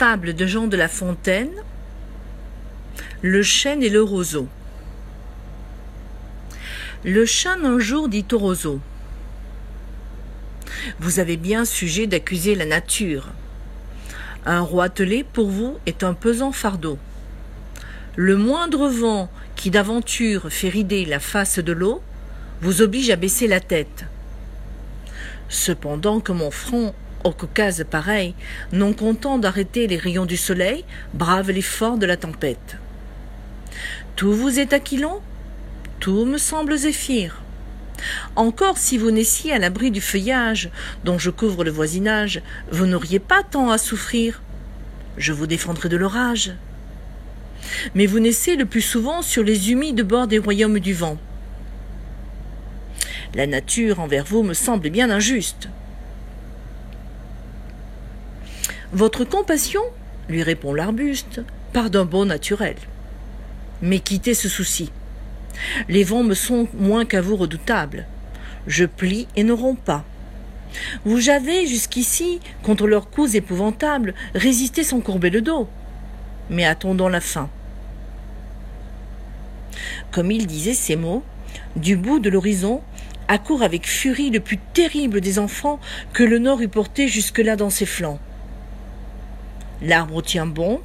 Fable de Jean de La Fontaine, Le chêne et le roseau. Le chêne un jour dit au roseau Vous avez bien sujet d'accuser la nature. Un roitelet pour vous est un pesant fardeau. Le moindre vent qui d'aventure fait rider la face de l'eau vous oblige à baisser la tête. Cependant que mon front au Caucase pareil, non content d'arrêter les rayons du soleil, brave l'effort de la tempête. Tout vous est aquilon Tout me semble zéphyr. Encore si vous naissiez à l'abri du feuillage dont je couvre le voisinage, vous n'auriez pas tant à souffrir. Je vous défendrai de l'orage. Mais vous naissez le plus souvent sur les humides bords des royaumes du vent. La nature envers vous me semble bien injuste. Votre compassion, lui répond l'arbuste, part d'un bon naturel. Mais quittez ce souci. Les vents me sont moins qu'à vous redoutables. Je plie et ne romps pas. Vous avez jusqu'ici, contre leurs coups épouvantables, résisté sans courber le dos. Mais attendons la fin. Comme il disait ces mots, du bout de l'horizon accourt avec furie le plus terrible des enfants que le Nord eût porté jusque-là dans ses flancs. L'arbre tient bon,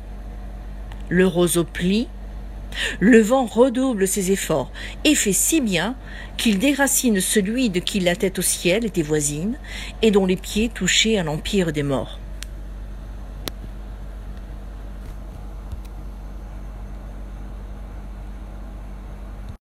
le roseau plie, le vent redouble ses efforts et fait si bien qu'il déracine celui de qui la tête au ciel était voisine et dont les pieds touchaient à l'empire des morts.